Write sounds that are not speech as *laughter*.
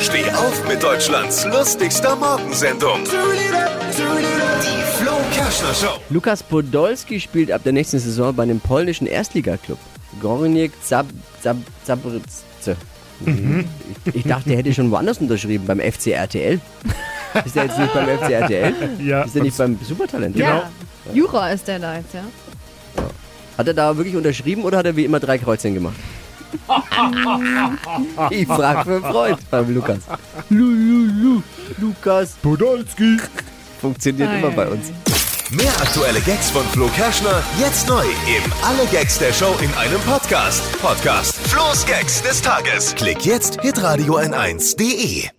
Steh auf mit Deutschlands lustigster Morgensendung. Die Flo Kerschner Show. Lukas Podolski spielt ab der nächsten Saison bei einem polnischen Erstligaklub. Gornik Zab, Zab, Zabryce. Ich, ich dachte, er hätte schon woanders unterschrieben, beim FC RTL. *laughs* Ist er jetzt nicht beim FC RTL? Ja, Ist er nicht beim Supertalent? Ja, Jura ist der da jetzt, ja. Hat er da wirklich unterschrieben oder hat er wie immer drei Kreuzchen gemacht? Ich frag für Freund beim Lukas. Lu, Lu, Lu, Lukas. Podolski. Funktioniert immer bei uns. Mehr aktuelle Gags von Flo Kerschner jetzt neu im Alle Gags der Show in einem Podcast. Podcast Flo's Gags des Tages. Klick jetzt hitradio n1.de.